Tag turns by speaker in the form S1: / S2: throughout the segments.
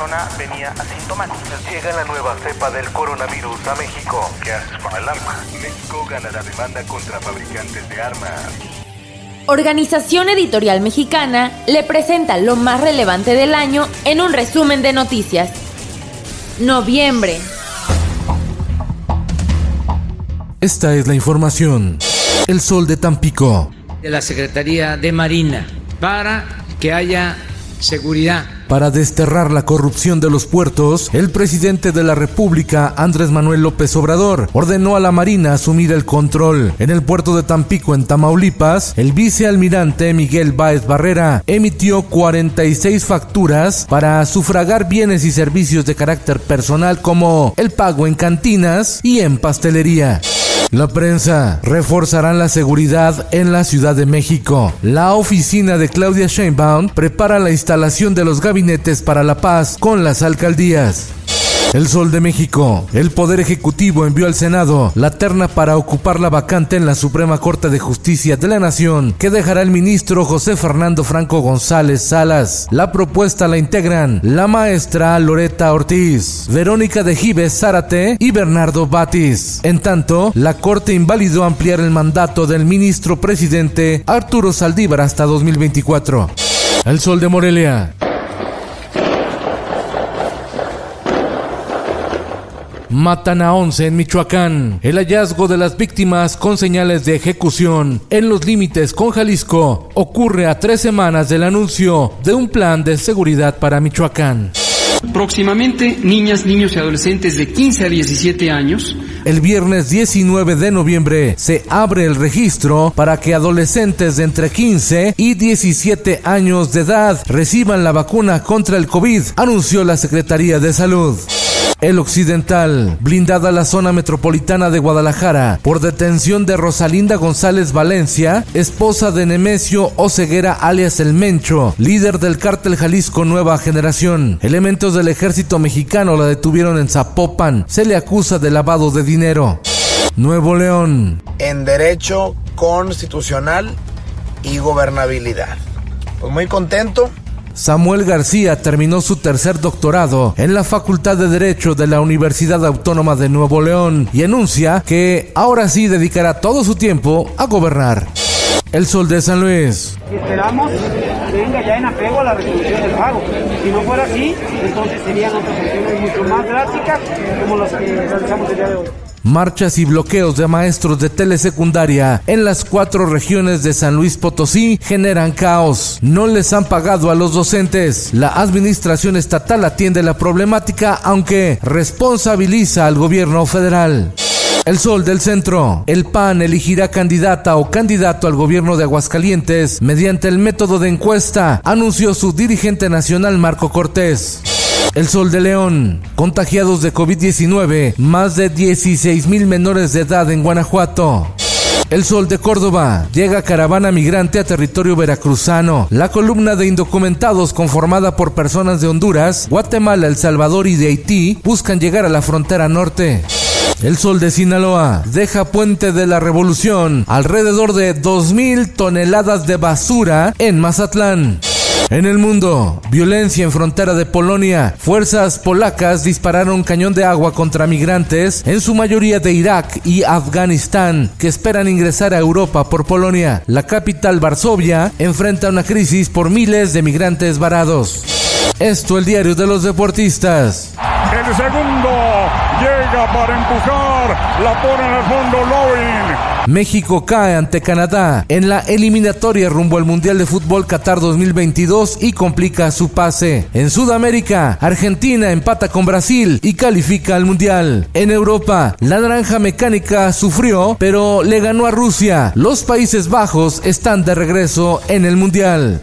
S1: persona venía asintomática.
S2: Llega la nueva cepa del coronavirus a México.
S1: ¿Qué haces con el arma?
S2: México gana la demanda contra fabricantes de armas.
S3: Organización Editorial Mexicana le presenta lo más relevante del año en un resumen de noticias. Noviembre.
S4: Esta es la información. El sol de Tampico.
S5: de la Secretaría de Marina para que haya seguridad.
S4: Para desterrar la corrupción de los puertos, el presidente de la República, Andrés Manuel López Obrador, ordenó a la Marina asumir el control. En el puerto de Tampico, en Tamaulipas, el vicealmirante Miguel Báez Barrera emitió 46 facturas para sufragar bienes y servicios de carácter personal como el pago en cantinas y en pastelería. La prensa reforzarán la seguridad en la Ciudad de México. La oficina de Claudia Sheinbaum prepara la instalación de los gabinetes para la paz con las alcaldías. El Sol de México. El Poder Ejecutivo envió al Senado la terna para ocupar la vacante en la Suprema Corte de Justicia de la Nación que dejará el ministro José Fernando Franco González Salas. La propuesta la integran la maestra Loreta Ortiz, Verónica de Gives Zárate y Bernardo Batis. En tanto, la Corte invalidó ampliar el mandato del ministro presidente Arturo Saldívar hasta 2024. El Sol de Morelia. Matan a 11 en Michoacán. El hallazgo de las víctimas con señales de ejecución en los límites con Jalisco ocurre a tres semanas del anuncio de un plan de seguridad para Michoacán.
S6: Próximamente, niñas, niños y adolescentes de 15 a 17 años
S4: El viernes 19 de noviembre se abre el registro para que adolescentes de entre 15 y 17 años de edad reciban la vacuna contra el COVID, anunció la Secretaría de Salud. El Occidental, blindada la zona metropolitana de Guadalajara por detención de Rosalinda González Valencia, esposa de Nemesio Oceguera alias El Mencho, líder del cártel Jalisco Nueva Generación. Elementos del ejército mexicano la detuvieron en Zapopan. Se le acusa de lavado de dinero. Nuevo León.
S7: en derecho constitucional y gobernabilidad. Pues muy contento.
S4: Samuel García terminó su tercer doctorado en la Facultad de Derecho de la Universidad Autónoma de Nuevo León y anuncia que ahora sí dedicará todo su tiempo a gobernar. El Sol de San Luis.
S8: esperamos que venga ya en apego a la resolución del pago. Si no fuera así, entonces serían otras acciones mucho más drásticas como las que realizamos el día de hoy.
S4: Marchas y bloqueos de maestros de telesecundaria en las cuatro regiones de San Luis Potosí generan caos. No les han pagado a los docentes. La administración estatal atiende la problemática aunque responsabiliza al gobierno federal. El Sol del Centro. El PAN elegirá candidata o candidato al gobierno de Aguascalientes mediante el método de encuesta, anunció su dirigente nacional Marco Cortés. El Sol de León. Contagiados de COVID-19, más de 16 mil menores de edad en Guanajuato. El Sol de Córdoba. Llega caravana migrante a territorio veracruzano. La columna de indocumentados conformada por personas de Honduras, Guatemala, El Salvador y de Haití buscan llegar a la frontera norte. El Sol de Sinaloa deja Puente de la Revolución alrededor de 2.000 toneladas de basura en Mazatlán. En el mundo, violencia en frontera de Polonia. Fuerzas polacas dispararon cañón de agua contra migrantes, en su mayoría de Irak y Afganistán, que esperan ingresar a Europa por Polonia. La capital, Varsovia, enfrenta una crisis por miles de migrantes varados. Esto el diario de los deportistas.
S9: El segundo llega para empujar, la pone en el fondo.
S4: México cae ante Canadá en la eliminatoria rumbo al Mundial de Fútbol Qatar 2022 y complica su pase. En Sudamérica, Argentina empata con Brasil y califica al Mundial. En Europa, la naranja mecánica sufrió, pero le ganó a Rusia. Los Países Bajos están de regreso en el Mundial.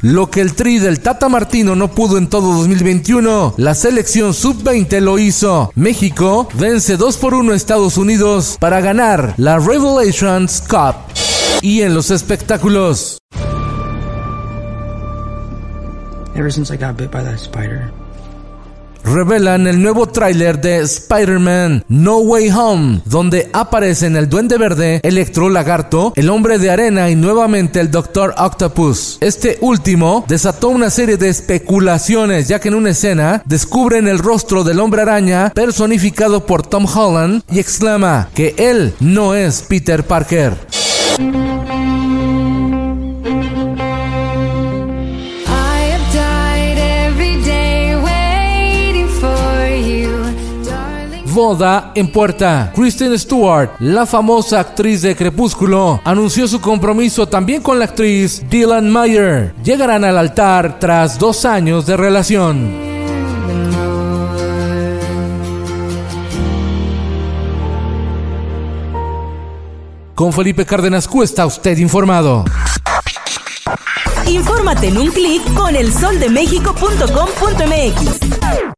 S4: Lo que el tri del Tata Martino no pudo en todo 2021, la selección sub-20 lo hizo. México vence 2 por 1 a Estados Unidos para ganar la Revelations Cup. Y en los espectáculos.
S10: Ever since I got bit by that spider.
S4: Revelan el nuevo tráiler de Spider-Man No Way Home, donde aparecen el Duende Verde, Electro Lagarto, el Hombre de Arena y nuevamente el Doctor Octopus. Este último desató una serie de especulaciones, ya que en una escena descubren el rostro del Hombre Araña personificado por Tom Holland y exclama que él no es Peter Parker. Boda en puerta. Kristen Stewart, la famosa actriz de Crepúsculo, anunció su compromiso también con la actriz Dylan Meyer. Llegarán al altar tras dos años de relación. Con Felipe Cárdenas Q está usted informado.
S11: Infórmate en un clic con elsoldemexico.com.mx.